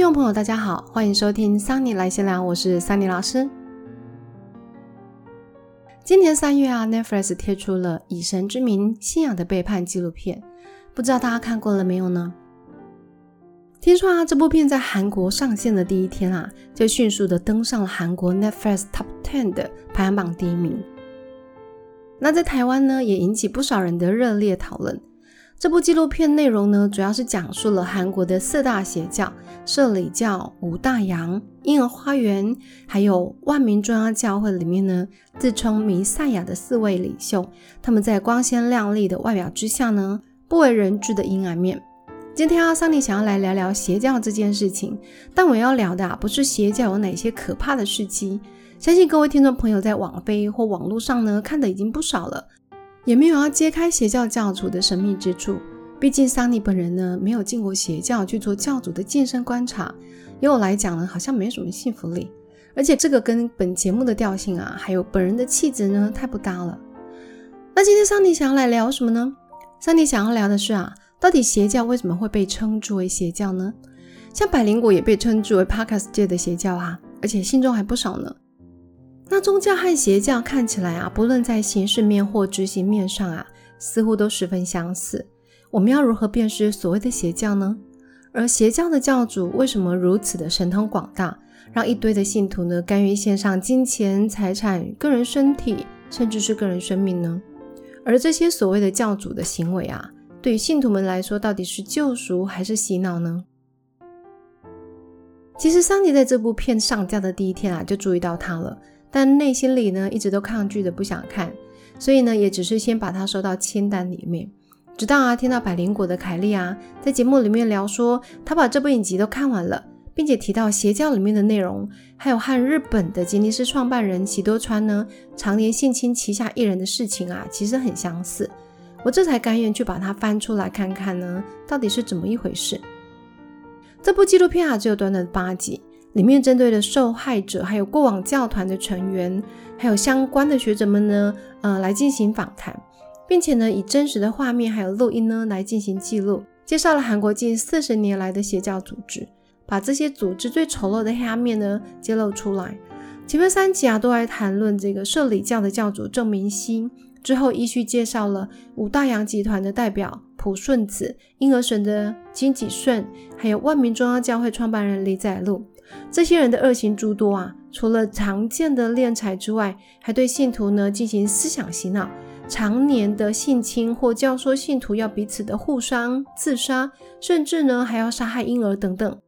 听众朋友，大家好，欢迎收听桑尼来闲聊，我是桑尼老师。今年三月啊，Netflix 贴出了《以神之名：信仰的背叛》纪录片，不知道大家看过了没有呢？听说啊，这部片在韩国上线的第一天啊，就迅速的登上了韩国 Netflix Top Ten 的排行榜第一名。那在台湾呢，也引起不少人的热烈讨论。这部纪录片内容呢，主要是讲述了韩国的四大邪教——社里教、五大洋、婴儿花园，还有万民中央教会里面呢，自称弥赛亚的四位领袖，他们在光鲜亮丽的外表之下呢，不为人知的阴暗面。今天阿桑尼想要来聊聊邪教这件事情，但我要聊的啊，不是邪教有哪些可怕的事迹，相信各位听众朋友在网飞或网络上呢，看的已经不少了。也没有要揭开邪教教主的神秘之处，毕竟桑尼本人呢没有进过邪教去做教主的近身观察，以我来讲呢好像没什么信服力，而且这个跟本节目的调性啊，还有本人的气质呢太不搭了。那今天桑尼想要来聊什么呢？桑尼想要聊的是啊，到底邪教为什么会被称之为邪教呢？像百灵果也被称之为 Parkas 界的邪教啊，而且信众还不少呢。那宗教和邪教看起来啊，不论在形式面或执行面上啊，似乎都十分相似。我们要如何辨识所谓的邪教呢？而邪教的教主为什么如此的神通广大，让一堆的信徒呢甘愿献上金钱、财产、个人身体，甚至是个人生命呢？而这些所谓的教主的行为啊，对于信徒们来说，到底是救赎还是洗脑呢？其实桑尼在这部片上架的第一天啊，就注意到他了。但内心里呢，一直都抗拒的不想看，所以呢，也只是先把它收到清单里面。直到啊，听到百灵果的凯莉啊，在节目里面聊说，他把这部影集都看完了，并且提到邪教里面的内容，还有和日本的吉尼斯创办人喜多川呢，常年性侵旗下艺人的事情啊，其实很相似。我这才甘愿去把它翻出来看看呢，到底是怎么一回事。这部纪录片啊，只有短短八集。里面针对的受害者，还有过往教团的成员，还有相关的学者们呢，呃，来进行访谈，并且呢，以真实的画面还有录音呢来进行记录，介绍了韩国近四十年来的邪教组织，把这些组织最丑陋的黑暗面呢揭露出来。前面三集啊都来谈论这个社里教的教主郑明熙，之后依序介绍了五大洋集团的代表朴顺子、婴儿神的金吉顺，还有万民中央教会创办人李载禄。这些人的恶行诸多啊，除了常见的敛财之外，还对信徒呢进行思想洗脑，常年的性侵或教唆信徒要彼此的互伤、自杀，甚至呢还要杀害婴儿等等。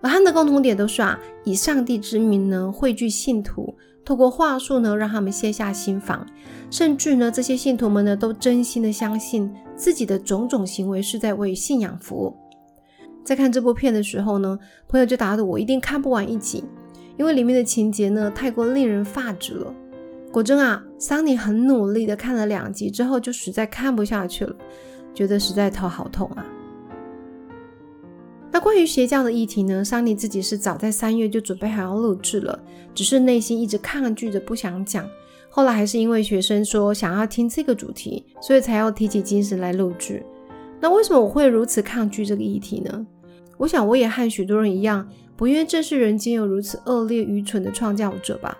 而他们的共同点都是啊，以上帝之名呢汇聚信徒，透过话术呢让他们卸下心防，甚至呢这些信徒们呢都真心的相信自己的种种行为是在为信仰服务。在看这部片的时候呢，朋友就打赌我一定看不完一集，因为里面的情节呢太过令人发指了。果真啊，桑尼很努力的看了两集之后，就实在看不下去了，觉得实在头好痛啊。那关于邪教的议题呢，桑尼自己是早在三月就准备好要录制了，只是内心一直抗拒着不想讲。后来还是因为学生说想要听这个主题，所以才要提起精神来录制。那为什么我会如此抗拒这个议题呢？我想，我也和许多人一样，不愿正视人间有如此恶劣、愚蠢的创造者吧。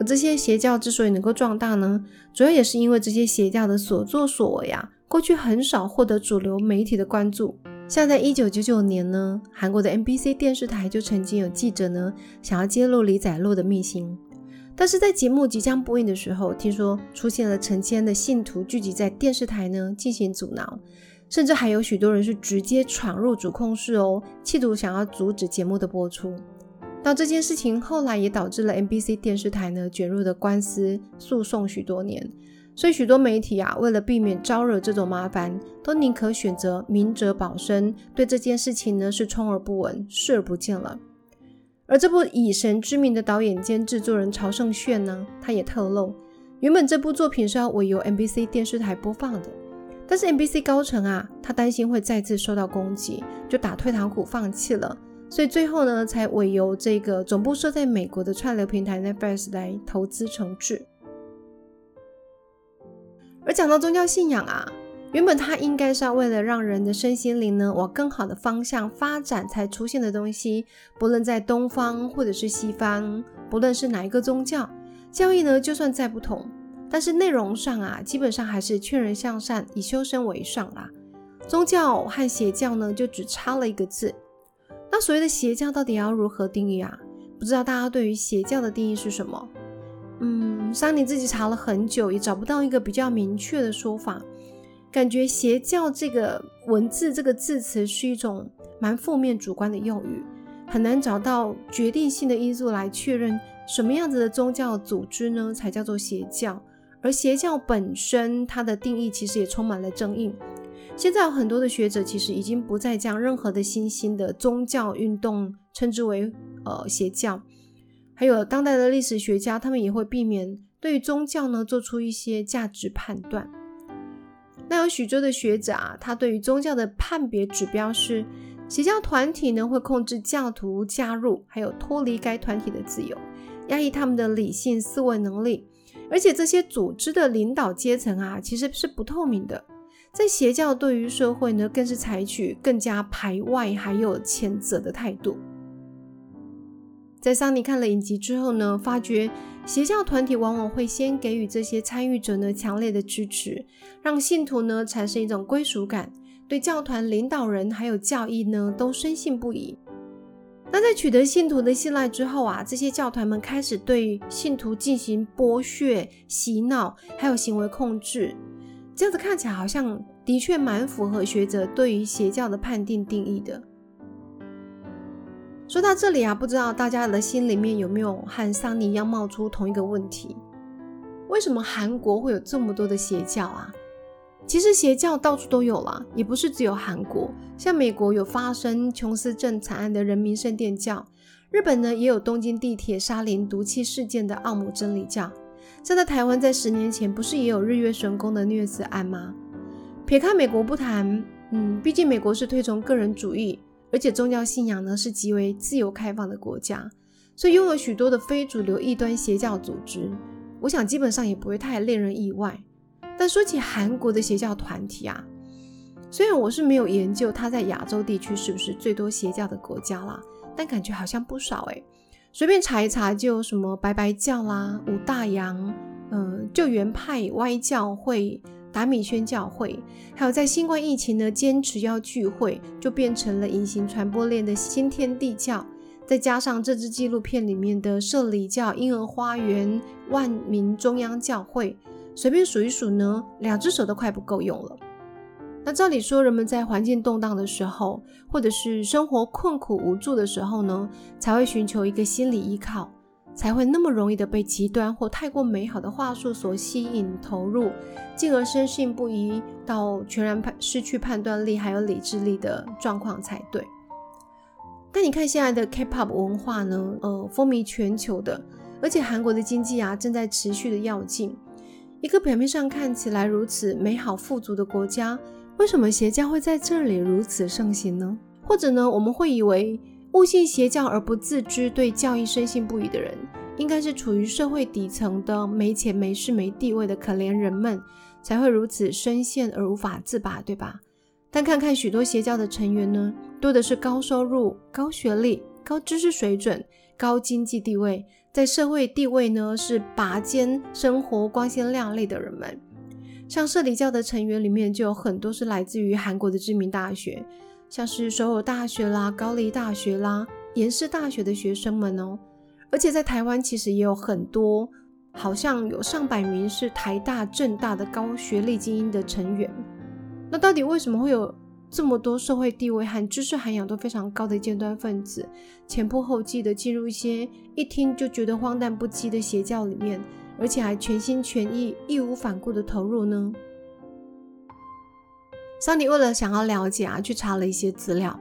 而这些邪教之所以能够壮大呢，主要也是因为这些邪教的所作所为啊，过去很少获得主流媒体的关注。像在一九九九年呢，韩国的 MBC 电视台就曾经有记者呢，想要揭露李载洛的秘辛，但是在节目即将播映的时候，听说出现了成千的信徒聚集在电视台呢，进行阻挠。甚至还有许多人是直接闯入主控室哦，企图想要阻止节目的播出。那这件事情后来也导致了 NBC 电视台呢卷入的官司诉讼许多年。所以许多媒体啊，为了避免招惹这种麻烦，都宁可选择明哲保身，对这件事情呢是充耳不闻、视而不见了。而这部以神之名的导演兼制作人曹胜炫呢，他也透露，原本这部作品是要委由 NBC 电视台播放的。但是 NBC 高层啊，他担心会再次受到攻击，就打退堂鼓放弃了。所以最后呢，才委由这个总部设在美国的串流平台 Netflix 来投资重制。而讲到宗教信仰啊，原本它应该是要为了让人的身心灵呢往更好的方向发展才出现的东西，不论在东方或者是西方，不论是哪一个宗教，教义呢就算再不同，但是内容上啊，基本上还是劝人向善，以修身为上啦。宗教和邪教呢，就只差了一个字。那所谓的邪教到底要如何定义啊？不知道大家对于邪教的定义是什么？嗯，桑尼自己查了很久，也找不到一个比较明确的说法。感觉邪教这个文字这个字词是一种蛮负面主观的用语，很难找到决定性的因素来确认什么样子的宗教组织呢才叫做邪教。而邪教本身它的定义其实也充满了争议。现在有很多的学者其实已经不再将任何的新兴的宗教运动称之为呃邪教，还有当代的历史学家他们也会避免对于宗教呢做出一些价值判断。那有许多的学者啊，他对于宗教的判别指标是，邪教团体呢会控制教徒加入，还有脱离该团体的自由，压抑他们的理性思维能力，而且这些组织的领导阶层啊，其实是不透明的。在邪教对于社会呢，更是采取更加排外还有谴责的态度。在桑尼看了影集之后呢，发觉邪教团体往往会先给予这些参与者呢强烈的支持，让信徒呢产生一种归属感，对教团领导人还有教义呢都深信不疑。那在取得信徒的信赖之后啊，这些教团们开始对信徒进行剥削、洗脑，还有行为控制。这样子看起来好像的确蛮符合学者对于邪教的判定定义的。说到这里啊，不知道大家的心里面有没有和桑尼一样冒出同一个问题：为什么韩国会有这么多的邪教啊？其实邪教到处都有啦，也不是只有韩国。像美国有发生琼斯镇惨案的人民圣殿教，日本呢也有东京地铁沙林毒气事件的奥姆真理教。像在台湾，在十年前不是也有日月神宫的虐子案吗？撇开美国不谈，嗯，毕竟美国是推崇个人主义。而且宗教信仰呢是极为自由开放的国家，所以拥有许多的非主流异端邪教组织。我想基本上也不会太令人意外。但说起韩国的邪教团体啊，虽然我是没有研究它在亚洲地区是不是最多邪教的国家啦，但感觉好像不少诶。随便查一查就什么白白教啦、五大洋、嗯救援派歪教会。达米宣教会，还有在新冠疫情呢，坚持要聚会，就变成了隐形传播链的新天地教。再加上这支纪录片里面的社里教、婴儿花园、万民中央教会，随便数一数呢，两只手都快不够用了。那照理说，人们在环境动荡的时候，或者是生活困苦无助的时候呢，才会寻求一个心理依靠。才会那么容易的被极端或太过美好的话术所吸引投入，进而深信不疑到全然判失去判断力还有理智力的状况才对。但你看现在的 K-pop 文化呢，呃，风靡全球的，而且韩国的经济啊正在持续的跃进。一个表面上看起来如此美好富足的国家，为什么邪教会在这里如此盛行呢？或者呢，我们会以为？误信邪教而不自知，对教义深信不疑的人，应该是处于社会底层的没钱没势没地位的可怜人们，才会如此深陷而无法自拔，对吧？但看看许多邪教的成员呢，多的是高收入、高学历、高知识水准、高经济地位，在社会地位呢是拔尖、生活光鲜亮丽的人们。像社里教的成员里面，就有很多是来自于韩国的知名大学。像是首尔大学啦、高丽大学啦、延世大学的学生们哦，而且在台湾其实也有很多，好像有上百名是台大、政大的高学历精英的成员。那到底为什么会有这么多社会地位和知识涵养都非常高的尖端分子，前仆后继的进入一些一听就觉得荒诞不羁的邪教里面，而且还全心全意、义无反顾的投入呢？桑尼为了想要了解啊，去查了一些资料，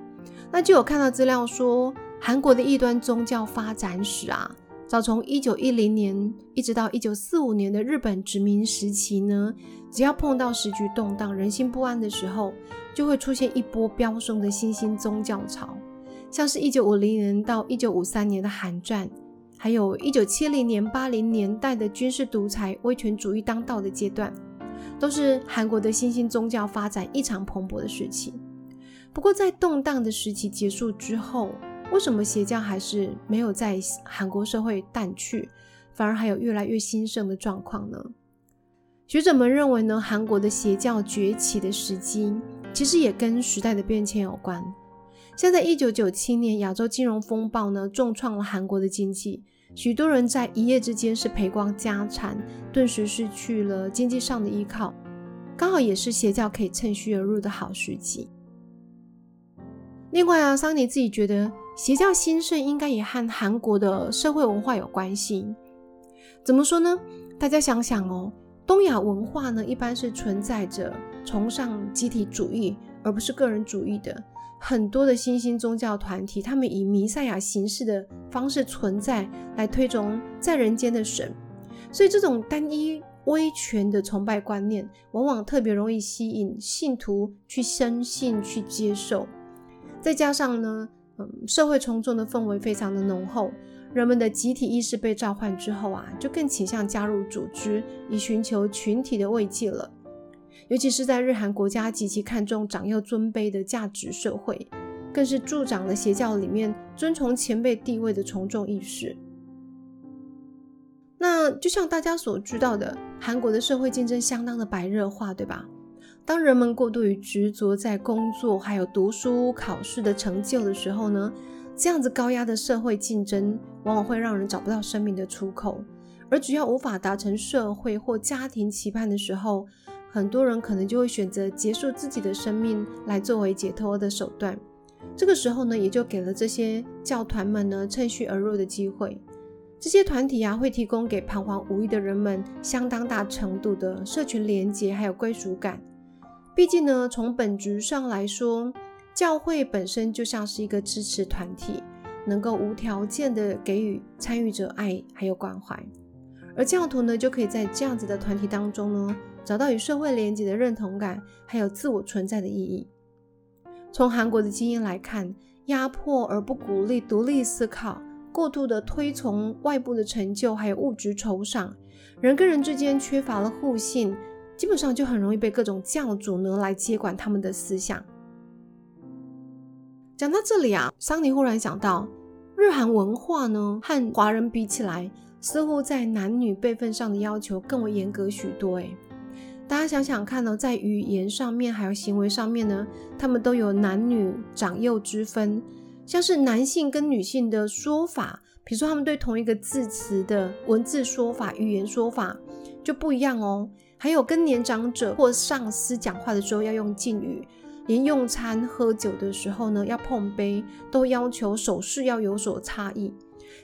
那就有看到资料说，韩国的异端宗教发展史啊，早从一九一零年一直到一九四五年的日本殖民时期呢，只要碰到时局动荡、人心不安的时候，就会出现一波飙升的新兴宗教潮，像是一九五零年到一九五三年的韩战，还有一九七零年八零年代的军事独裁、威权主义当道的阶段。都是韩国的新兴宗教发展异常蓬勃的时期。不过，在动荡的时期结束之后，为什么邪教还是没有在韩国社会淡去，反而还有越来越兴盛的状况呢？学者们认为呢，韩国的邪教崛起的时机，其实也跟时代的变迁有关。像在一九九七年亚洲金融风暴呢，重创了韩国的经济，许多人在一夜之间是赔光家产，顿时失去了经济上的依靠，刚好也是邪教可以趁虚而入的好时机。另外啊，桑尼自己觉得邪教兴盛应该也和韩国的社会文化有关系。怎么说呢？大家想想哦，东亚文化呢，一般是存在着崇尚集体主义而不是个人主义的。很多的新兴宗教团体，他们以弥赛亚形式的方式存在，来推崇在人间的神。所以，这种单一威权的崇拜观念，往往特别容易吸引信徒去深信、去接受。再加上呢，嗯，社会从众的氛围非常的浓厚，人们的集体意识被召唤之后啊，就更倾向加入组织，以寻求群体的慰藉了。尤其是在日韩国家极其看重长幼尊卑的价值社会，更是助长了邪教里面尊崇前辈地位的从众意识。那就像大家所知道的，韩国的社会竞争相当的白热化，对吧？当人们过度于执着在工作还有读书考试的成就的时候呢，这样子高压的社会竞争往往会让人找不到生命的出口，而只要无法达成社会或家庭期盼的时候。很多人可能就会选择结束自己的生命来作为解脱的手段。这个时候呢，也就给了这些教团们呢趁虚而入的机会。这些团体啊，会提供给彷徨无依的人们相当大程度的社群连结还有归属感。毕竟呢，从本质上来说，教会本身就像是一个支持团体，能够无条件的给予参与者爱还有关怀。而教徒呢，就可以在这样子的团体当中呢。找到与社会连接的认同感，还有自我存在的意义。从韩国的经验来看，压迫而不鼓励独立思考，过度的推崇外部的成就，还有物质酬赏，人跟人之间缺乏了互信，基本上就很容易被各种教主呢来接管他们的思想。讲到这里啊，桑尼忽然想到，日韩文化呢和华人比起来，似乎在男女辈分上的要求更为严格许多。诶，大家想想看呢，在语言上面还有行为上面呢，他们都有男女长幼之分。像是男性跟女性的说法，比如说他们对同一个字词的文字说法、语言说法就不一样哦。还有跟年长者或上司讲话的时候要用敬语，连用餐喝酒的时候呢要碰杯，都要求手势要有所差异。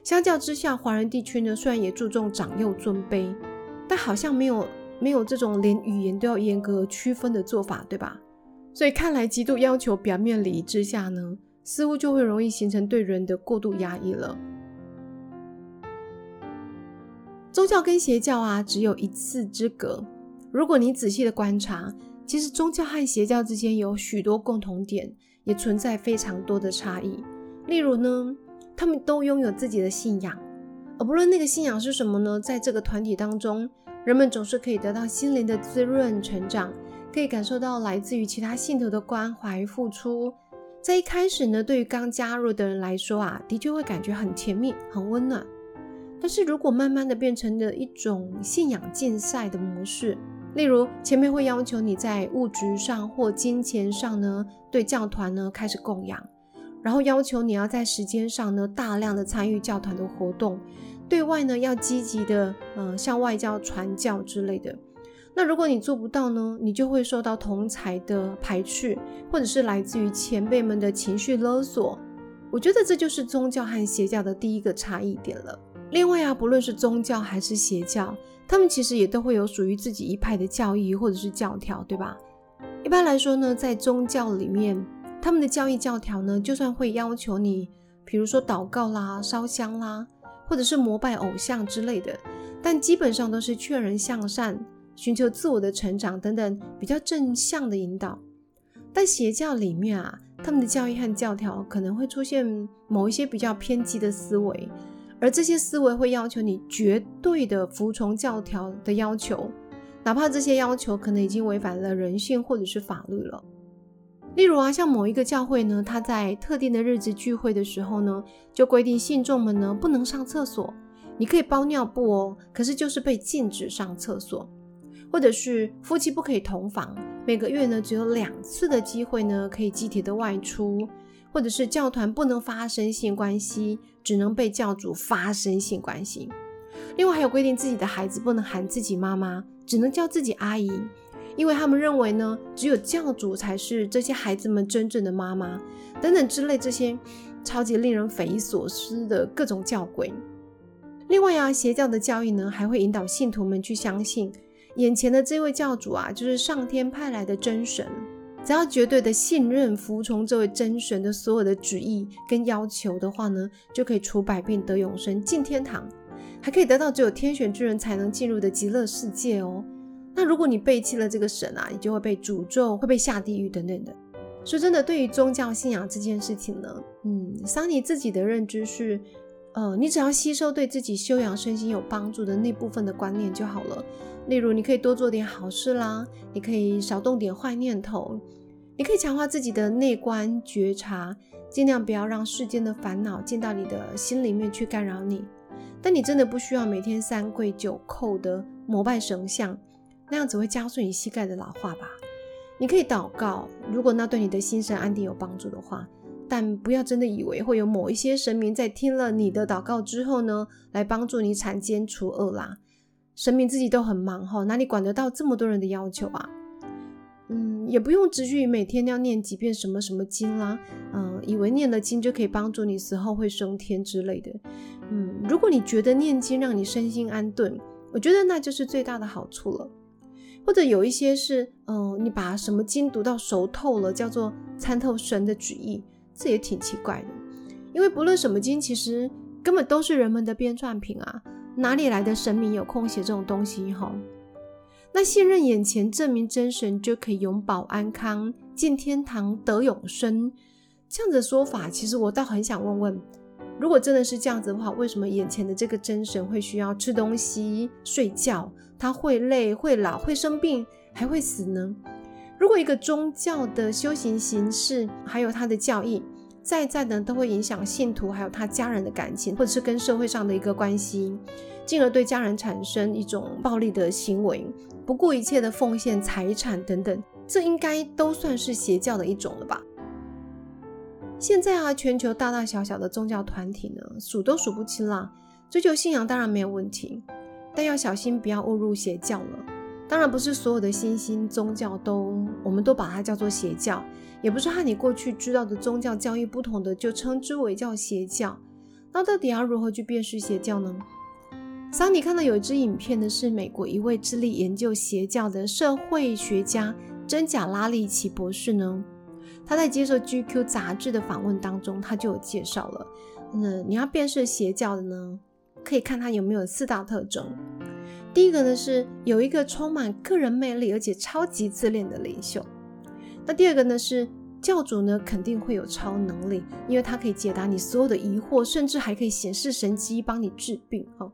相较之下，华人地区呢虽然也注重长幼尊卑，但好像没有。没有这种连语言都要严格区分的做法，对吧？所以看来极度要求表面礼仪之下呢，似乎就会容易形成对人的过度压抑了。宗教跟邪教啊，只有一次之隔。如果你仔细的观察，其实宗教和邪教之间有许多共同点，也存在非常多的差异。例如呢，他们都拥有自己的信仰，而不论那个信仰是什么呢，在这个团体当中。人们总是可以得到心灵的滋润、成长，可以感受到来自于其他信徒的关怀、付出。在一开始呢，对于刚加入的人来说啊，的确会感觉很甜蜜、很温暖。但是如果慢慢的变成了一种信仰竞赛的模式，例如前面会要求你在物质上或金钱上呢，对教团呢开始供养，然后要求你要在时间上呢大量的参与教团的活动。对外呢，要积极的，呃，向外教传教之类的。那如果你做不到呢，你就会受到同才的排斥，或者是来自于前辈们的情绪勒索。我觉得这就是宗教和邪教的第一个差异点了。另外啊，不论是宗教还是邪教，他们其实也都会有属于自己一派的教义或者是教条，对吧？一般来说呢，在宗教里面，他们的教义教条呢，就算会要求你，比如说祷告啦、烧香啦。或者是膜拜偶像之类的，但基本上都是劝人向善、寻求自我的成长等等比较正向的引导。但邪教里面啊，他们的教义和教条可能会出现某一些比较偏激的思维，而这些思维会要求你绝对的服从教条的要求，哪怕这些要求可能已经违反了人性或者是法律了。例如啊，像某一个教会呢，他在特定的日子聚会的时候呢，就规定信众们呢不能上厕所。你可以包尿布哦，可是就是被禁止上厕所。或者是夫妻不可以同房，每个月呢只有两次的机会呢可以集体的外出。或者是教团不能发生性关系，只能被教主发生性关系。另外还有规定自己的孩子不能喊自己妈妈，只能叫自己阿姨。因为他们认为呢，只有教主才是这些孩子们真正的妈妈，等等之类这些超级令人匪夷所思的各种教规。另外啊，邪教的教义呢，还会引导信徒们去相信眼前的这位教主啊，就是上天派来的真神。只要绝对的信任、服从这位真神的所有的旨意跟要求的话呢，就可以除百病、得永生、进天堂，还可以得到只有天选之人才能进入的极乐世界哦。那如果你背弃了这个神啊，你就会被诅咒，会被下地狱等等的。说真的，对于宗教信仰这件事情呢，嗯，桑尼自己的认知是，呃，你只要吸收对自己修养身心有帮助的那部分的观念就好了。例如，你可以多做点好事啦，你可以少动点坏念头，你可以强化自己的内观觉察，尽量不要让世间的烦恼进到你的心里面去干扰你。但你真的不需要每天三跪九叩的膜拜神像。那样只会加速你膝盖的老化吧。你可以祷告，如果那对你的心神安定有帮助的话，但不要真的以为会有某一些神明在听了你的祷告之后呢，来帮助你铲奸除恶啦。神明自己都很忙哈，哪里管得到这么多人的要求啊？嗯，也不用执着于每天要念几遍什么什么经啦，嗯，以为念了经就可以帮助你死后会升天之类的。嗯，如果你觉得念经让你身心安顿，我觉得那就是最大的好处了。或者有一些是，嗯，你把什么经读到熟透了，叫做参透神的旨意，这也挺奇怪的。因为不论什么经，其实根本都是人们的编撰品啊，哪里来的神明有空写这种东西？哈，那信任眼前证明真神就可以永保安康，进天堂得永生，这样的说法，其实我倒很想问问。如果真的是这样子的话，为什么眼前的这个真神会需要吃东西、睡觉？他会累、会老、会生病，还会死呢？如果一个宗教的修行形式，还有他的教义，在在呢都会影响信徒还有他家人的感情，或者是跟社会上的一个关系，进而对家人产生一种暴力的行为，不顾一切的奉献财产等等，这应该都算是邪教的一种了吧？现在啊，全球大大小小的宗教团体呢，数都数不清啦。追求信仰当然没有问题，但要小心不要误入邪教了。当然不是所有的新兴宗教都，我们都把它叫做邪教，也不是和你过去知道的宗教教义不同的就称之为叫邪教。那到底要如何去辨识邪教呢？桑尼看到有一支影片呢，是美国一位致力研究邪教的社会学家真假拉利奇博士呢。他在接受 GQ 杂志的访问当中，他就有介绍了。那你要辨识邪教的呢，可以看他有没有四大特征。第一个呢是有一个充满个人魅力而且超级自恋的领袖。那第二个呢是教主呢肯定会有超能力，因为他可以解答你所有的疑惑，甚至还可以显示神机帮你治病。哈。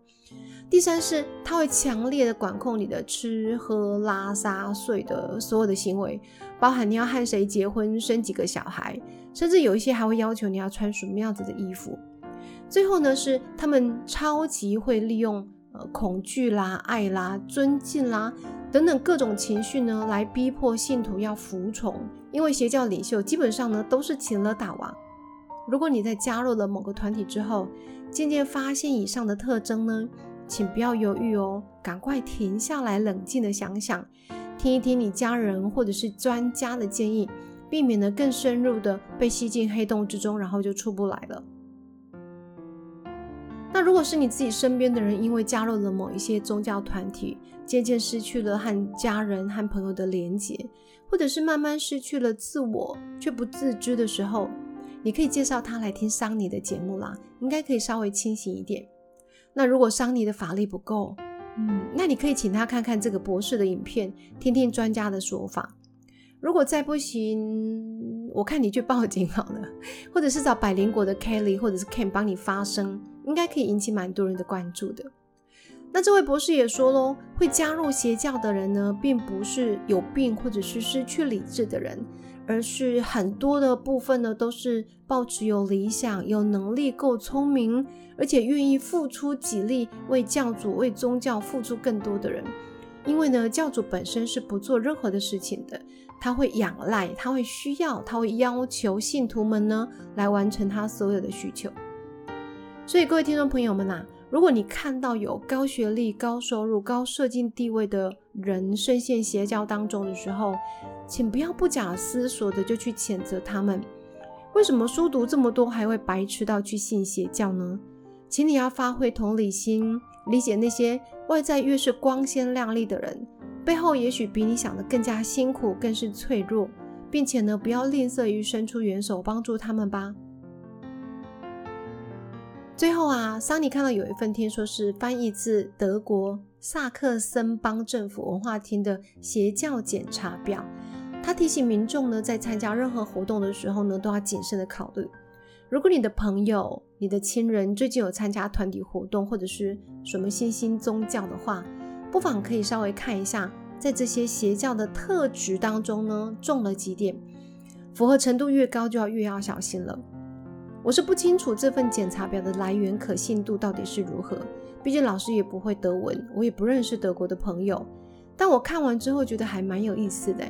第三是他会强烈的管控你的吃喝拉撒睡的所有的行为，包含你要和谁结婚、生几个小孩，甚至有一些还会要求你要穿什么样子的衣服。最后呢，是他们超级会利用呃恐惧啦、爱啦、尊敬啦等等各种情绪呢，来逼迫信徒要服从。因为邪教领袖基本上呢都是请了大王。如果你在加入了某个团体之后，渐渐发现以上的特征呢？请不要犹豫哦，赶快停下来，冷静的想想，听一听你家人或者是专家的建议，避免呢更深入的被吸进黑洞之中，然后就出不来了。那如果是你自己身边的人，因为加入了某一些宗教团体，渐渐失去了和家人和朋友的连结，或者是慢慢失去了自我却不自知的时候，你可以介绍他来听桑尼的节目啦，应该可以稍微清醒一点。那如果桑尼的法力不够，嗯，那你可以请他看看这个博士的影片，听听专家的说法。如果再不行，我看你去报警好了，或者是找百灵果的 Kelly 或者是 Ken 帮你发声，应该可以引起蛮多人的关注的。那这位博士也说喽，会加入邪教的人呢，并不是有病或者是失去理智的人，而是很多的部分呢，都是抱持有理想、有能力、够聪明，而且愿意付出己力，为教主、为宗教付出更多的人。因为呢，教主本身是不做任何的事情的，他会仰赖，他会需要，他会要求信徒们呢，来完成他所有的需求。所以，各位听众朋友们呐。如果你看到有高学历、高收入、高社经地位的人深陷邪教当中的时候，请不要不假思索的就去谴责他们。为什么书读这么多还会白痴到去信邪教呢？请你要发挥同理心，理解那些外在越是光鲜亮丽的人，背后也许比你想的更加辛苦，更是脆弱，并且呢，不要吝啬于伸出援手帮助他们吧。最后啊，桑尼看到有一份听说是翻译自德国萨克森邦政府文化厅的邪教检查表。他提醒民众呢，在参加任何活动的时候呢，都要谨慎的考虑。如果你的朋友、你的亲人最近有参加团体活动或者是什么新兴宗教的话，不妨可以稍微看一下，在这些邪教的特质当中呢，中了几点，符合程度越高，就要越要小心了。我是不清楚这份检查表的来源可信度到底是如何，毕竟老师也不会德文，我也不认识德国的朋友。但我看完之后觉得还蛮有意思的。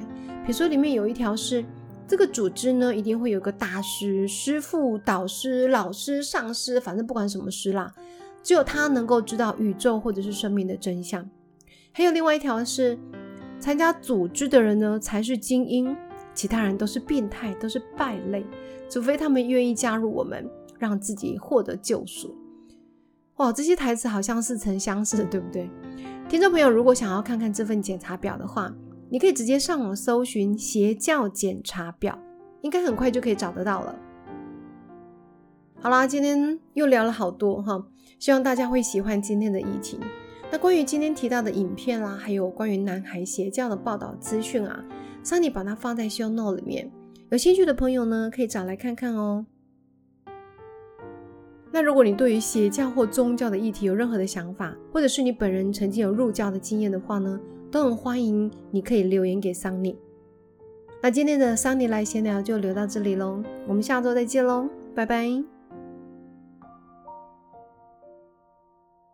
比如说里面有一条是，这个组织呢一定会有个大师、师傅、导师、老师、上师，反正不管什么师啦，只有他能够知道宇宙或者是生命的真相。还有另外一条是，参加组织的人呢才是精英。其他人都是变态，都是败类，除非他们愿意加入我们，让自己获得救赎。哇，这些台词好像似曾相识，对不对？听众朋友，如果想要看看这份检查表的话，你可以直接上网搜寻“邪教检查表”，应该很快就可以找得到了。好啦，今天又聊了好多哈，希望大家会喜欢今天的疫情。那关于今天提到的影片啦，还有关于南海邪教的报道资讯啊。桑尼把它放在 show not 里面，有兴趣的朋友呢，可以找来看看哦。那如果你对于邪教或宗教的议题有任何的想法，或者是你本人曾经有入教的经验的话呢，都很欢迎你可以留言给桑尼。那今天的桑尼来闲聊就留到这里喽，我们下周再见喽，拜拜。